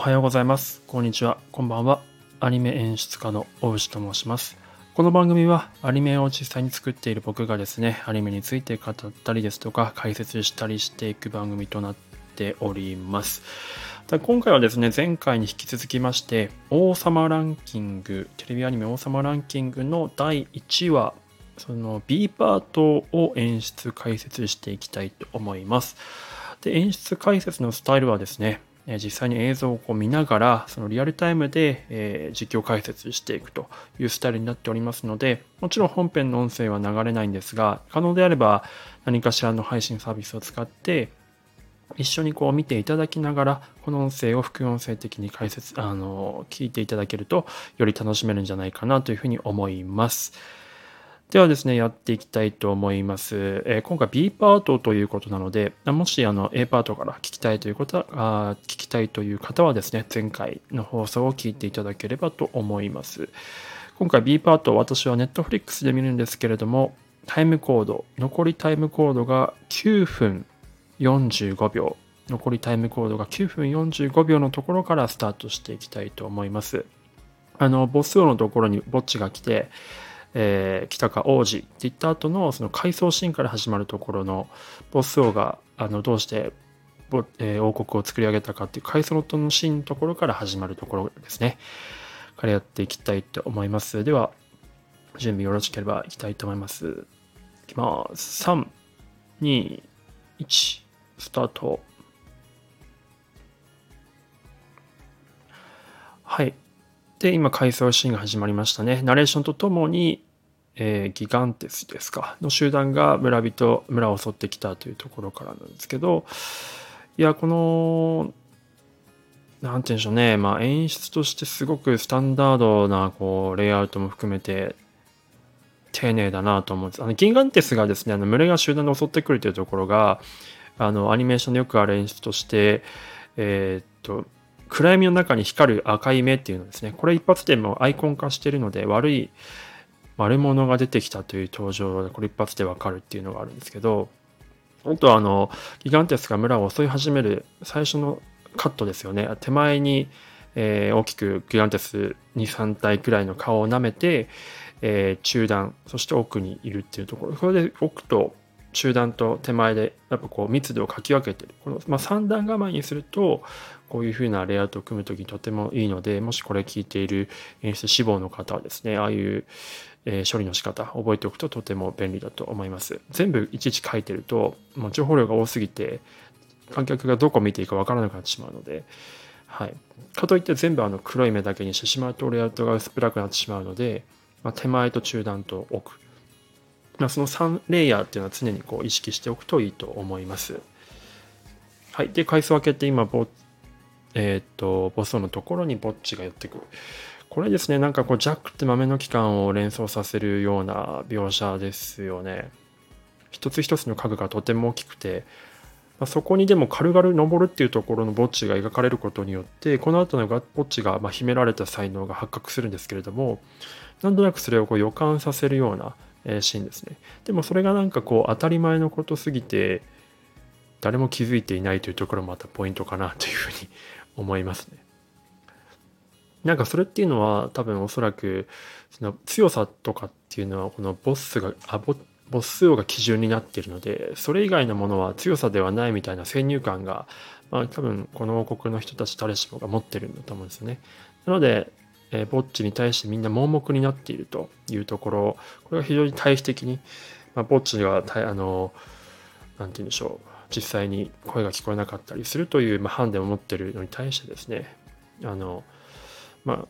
おはようございます。こんにちは。こんばんは。アニメ演出家の大牛と申します。この番組はアニメを実際に作っている僕がですね、アニメについて語ったりですとか解説したりしていく番組となっております。今回はですね、前回に引き続きまして、王様ランキング、テレビアニメ王様ランキングの第1話、その B パートを演出解説していきたいと思います。で演出解説のスタイルはですね、実際に映像をこう見ながら、そのリアルタイムで、え実況解説していくというスタイルになっておりますので、もちろん本編の音声は流れないんですが、可能であれば何かしらの配信サービスを使って、一緒にこう見ていただきながら、この音声を副音声的に解説、あの、聞いていただけると、より楽しめるんじゃないかなというふうに思います。ではですね、やっていきたいと思います。えー、今回 B パートということなので、もしあの A パートから聞きたいということは、聞きたいという方はですね、前回の放送を聞いていただければと思います。今回 B パート、私は Netflix で見るんですけれども、タイムコード、残りタイムコードが9分45秒、残りタイムコードが9分45秒のところからスタートしていきたいと思います。あの、ボス王のところにぼっちが来て、えー、北か王子って言った後のその回想シーンから始まるところのボス王があのどうしてえー、王国を作り上げたかっていう回想のシーンのところから始まるところですね。からやっていきたいと思います。では、準備よろしければいきたいと思います。いきます。3、2、1、スタート。はい。で、今、回想シーンが始まりましたね。ナレーションとともに、えー、ギガンテスですか、の集団が村人、村を襲ってきたというところからなんですけど、いや、この、なんて言うんでしょうね、まあ演出としてすごくスタンダードな、こう、レイアウトも含めて、丁寧だなと思うんです。あの、ギガンテスがですね、あの、群れが集団で襲ってくるというところが、あの、アニメーションでよくある演出として、えー、っと、暗闇の中に光る赤い目っていうのですね、これ一発でもアイコン化してるので、悪い悪者が出てきたという登場で、これ一発でわかるっていうのがあるんですけど、あとはあの、ギガンテスが村を襲い始める最初のカットですよね。手前に、えー、大きくギガンテス2、3体くらいの顔を舐めて、えー、中段、そして奥にいるっていうところ。これで奥と中段と手前でやっぱこう密度をかき分けてる。この、まあ、3段構えにすると、こういう風なレイアウトを組むときにとてもいいので、もしこれ聞いている演出志望の方はですね、ああいう、え処理の仕方覚えておくととても便利だと思います。全部いちいち書いてると、もう情報量が多すぎて、観客がどこ見ていいかわからなくなってしまうので、はい。かといって全部あの黒い目だけにしてしまうとレイアウトが薄暗くなってしまうので、まあ、手前と中段と奥。まあ、その3レイヤーっていうのは常にこう意識しておくといいと思います。はい。で、階層分けて今、ボえー、っと、ボスのところにぼっちが寄ってくる。これですね、なんかこう、ジャックって豆の期間を連想させるような描写ですよね。一つ一つの家具がとても大きくて、まあ、そこにでも軽々登るっていうところのぼっちが描かれることによって、この後のぼっちがま秘められた才能が発覚するんですけれども、なんとなくそれをこう予感させるようなシーンですね。でもそれがなんかこう当たり前のことすぎて、誰も気づいていないというところもまたポイントかなというふうに思いますね。なんかそれっていうのは多分おそらくその強さとかっていうのはこのボスがあボボス王が基準になっているのでそれ以外のものは強さではないみたいな先入観が、まあ、多分この王国の人たち誰しもが持ってるんだと思うんですよね。なので、えー、ボッチに対してみんな盲目になっているというところ。これは非常に対比的に、まあ、ボッチがあのなて言うんでしょう。実際に声が聞こえなかったりするという、まあ、ハンデを持ってるのに対してですね。あのまあ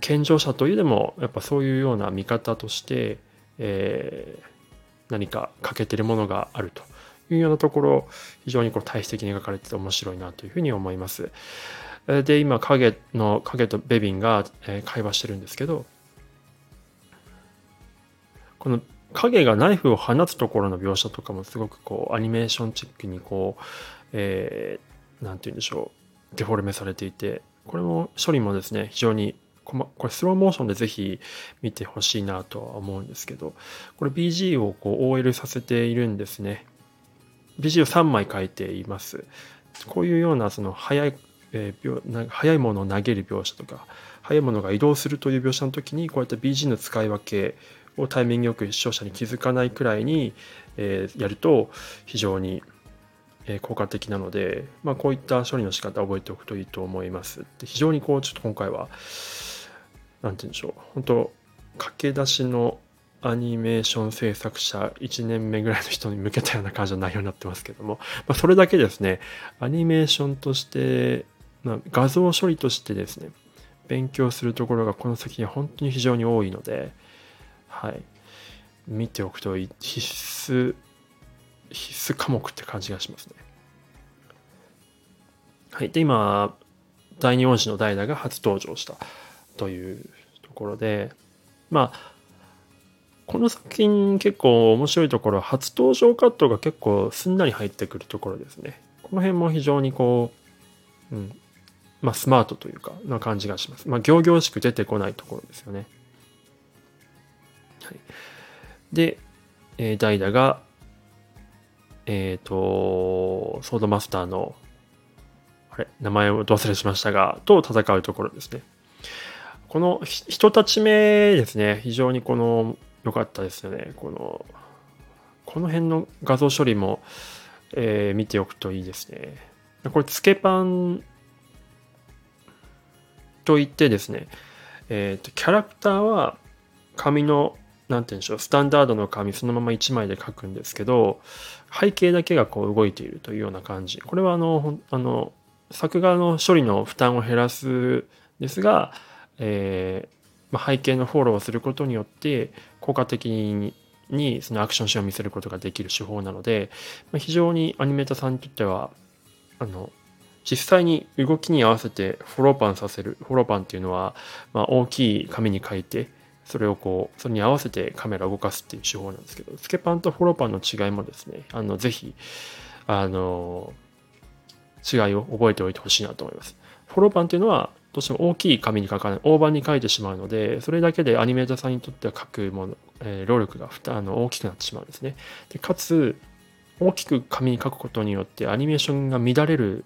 健常者というでもやっぱそういうような見方として、えー、何か欠けてるものがあるというようなところ非常にこう対比的に描かれてて面白いなというふうに思います。で今影の影とベビンが会話してるんですけどこの影がナイフを放つところの描写とかもすごくこうアニメーションチックにこう、えー、なんて言うんでしょうデフォルメされていてこれも処理もですね非常にこれスローモーションでぜひ見てほしいなとは思うんですけどこれ BG をこう OL させているんですね。BG を3枚書いています。こういうようなその速えー、速いものを投げる描写とか速いものが移動するという描写の時にこうやって BG の使い分けをタイミングよく視聴者に気づかないくらいに、えー、やると非常に効果的なので、まあ、こういった処理の仕方を覚えておくといいと思います。で非常にこうちょっと今回は何て言うんでしょう本当駆け出しのアニメーション制作者1年目ぐらいの人に向けたような感じの内容になってますけども、まあ、それだけですねアニメーションとして、ま、画像処理としてですね勉強するところがこの先に本当に非常に多いので、はい、見ておくと必須必須科目って感じがしますね。はい。で、今、第二音詞の代打が初登場したというところで、まあ、この作品結構面白いところは初登場カットが結構すんなり入ってくるところですね。この辺も非常にこう、うん、まあスマートというかな感じがします。まあ行々しく出てこないところですよね。はい、で、えー、代打がえっ、ー、と、ソードマスターの、あれ、名前をど忘れしましたが、と戦うところですね。この人たち目ですね、非常にこの、良かったですよね。この、この辺の画像処理も、えー、見ておくといいですね。これ、つけパンといってですね、え、ー、と、キャラクターは紙のなんて言うんでしょう、スタンダードの紙そのまま1枚で書くんですけど、背景だけがこう動いているというような感じ。これはあの、あの、作画の処理の負担を減らすですが、えーまあ、背景のフォローをすることによって効果的ににそのアクションシーンを見せることができる手法なので、まあ、非常にアニメーターさんにとってはあの実際に動きに合わせてフォローパンさせるフォローパンっていうのは、まあ、大きい紙に書いてそれをこう、それに合わせてカメラを動かすっていう手法なんですけど、スケパンとフォローパンの違いもですね、あの、ぜひ、あの、違いを覚えておいてほしいなと思います。フォローパンっていうのは、どうしても大きい紙に書かない、大判に書いてしまうので、それだけでアニメーターさんにとっては書くもの、えー、労力があの大きくなってしまうんですね。でかつ、大きく紙に書くことによってアニメーションが乱れる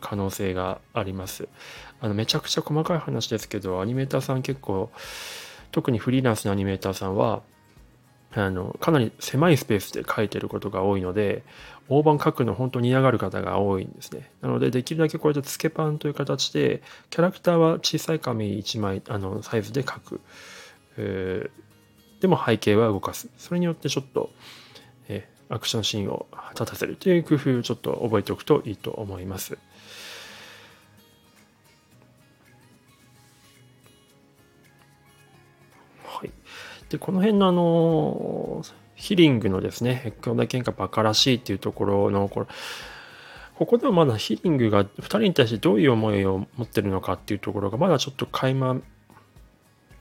可能性があります。あのめちゃくちゃ細かい話ですけど、アニメーターさん結構、特にフリーランスのアニメーターさんはあのかなり狭いスペースで書いてることが多いので大判書くの本当に嫌がる方が多いんですね。なのでできるだけこうやってつけパンという形でキャラクターは小さい紙1枚あのサイズで書く、えー、でも背景は動かす。それによってちょっと、アクションシーンを立たせるという工夫をちょっと覚えておくといいと思います。はい。で、この辺のあの、ヒリングのですね、兄弟喧嘩バカらしいっていうところの、これ、ここではまだヒリングが2人に対してどういう思いを持ってるのかっていうところがまだちょっと垣間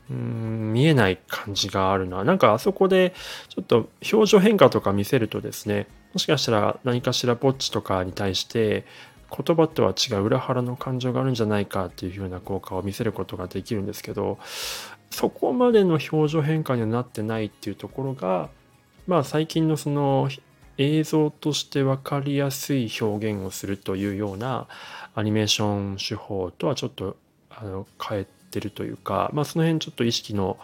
うん見えない感じがあるな。なんかあそこでちょっと表情変化とか見せるとですね、もしかしたら何かしらポッチとかに対して言葉とは違う裏腹の感情があるんじゃないかっていうような効果を見せることができるんですけどそこまでの表情変化にはなってないっていうところがまあ最近のその映像として分かりやすい表現をするというようなアニメーション手法とはちょっとあの変えててるというか、まあ、その辺ちょっと意識の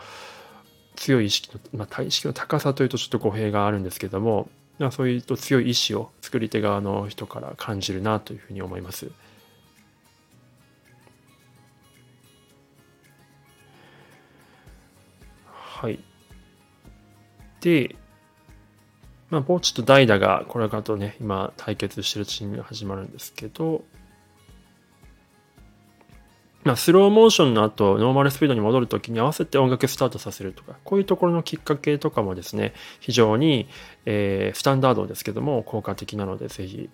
強い意識の、まあ、意識の高さというとちょっと語弊があるんですけどもそういうと強い意志を作り手側の人から感じるなというふうに思います。はい。で、まあ、ポーチと代打がこれからとね、今対決してるチームが始まるんですけど、スローモーションの後、ノーマルスピードに戻るときに合わせて音楽スタートさせるとか、こういうところのきっかけとかもですね、非常に、えー、スタンダードですけども、効果的なので、ぜひ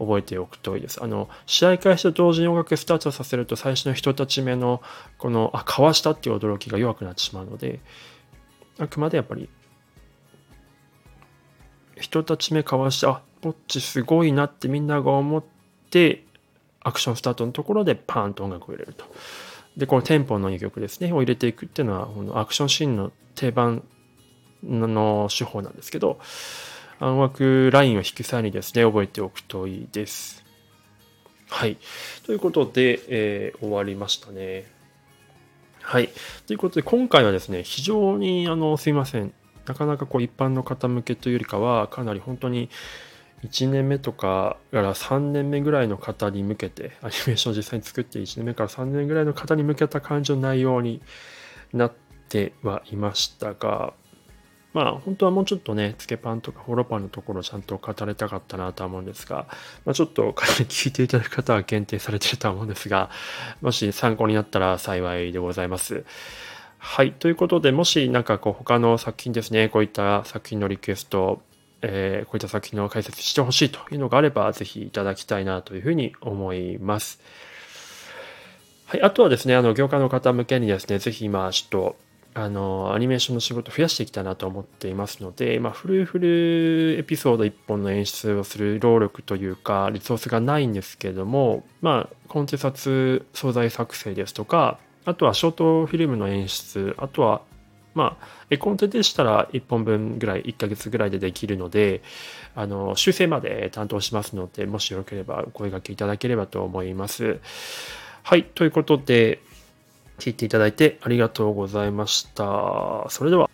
覚えておくといいです。あの、試合開始と同時に音楽スタートさせると、最初の人たち目の、この、あ、かわしたっていう驚きが弱くなってしまうので、あくまでやっぱり、人たち目かわして、あ、こっちすごいなってみんなが思って、アクションスタートのところでパーンと音楽を入れると。で、このテンポのいい曲ですね、を入れていくっていうのは、このアクションシーンの定番の手法なんですけど、音楽ラインを引く際にですね、覚えておくといいです。はい。ということで、えー、終わりましたね。はい。ということで、今回はですね、非常に、あの、すいません。なかなかこう一般の方向けというよりかは、かなり本当に1年目とかから3年目ぐらいの方に向けて、アニメーションを実際に作って1年目から3年ぐらいの方に向けた感じの内容になってはいましたが、まあ本当はもうちょっとね、つけパンとかホロパンのところちゃんと語れたかったなとは思うんですが、まあ、ちょっと聞いていただく方は限定されてるとは思うんですが、もし参考になったら幸いでございます。はい。ということで、もしなんかこう他の作品ですね、こういった作品のリクエスト、えー、こういった作品の解説してほしいというのがあれば、ぜひいただきたいなというふうに思います。はい。あとはですね、あの、業界の方向けにですね、ぜひ今、ちょっと、あの、アニメーションの仕事増やしていきたいなと思っていますので、まあ、フルフルエピソード1本の演出をする労力というか、リソースがないんですけども、まあ、コンテンツ素材作成ですとか、あとはショートフィルムの演出、あとは、まあ、絵コンテでしたら1本分ぐらい、1ヶ月ぐらいでできるので、あの、修正まで担当しますので、もしよければお声掛けいただければと思います。はい、ということで、聞いていただいてありがとうございました。それでは。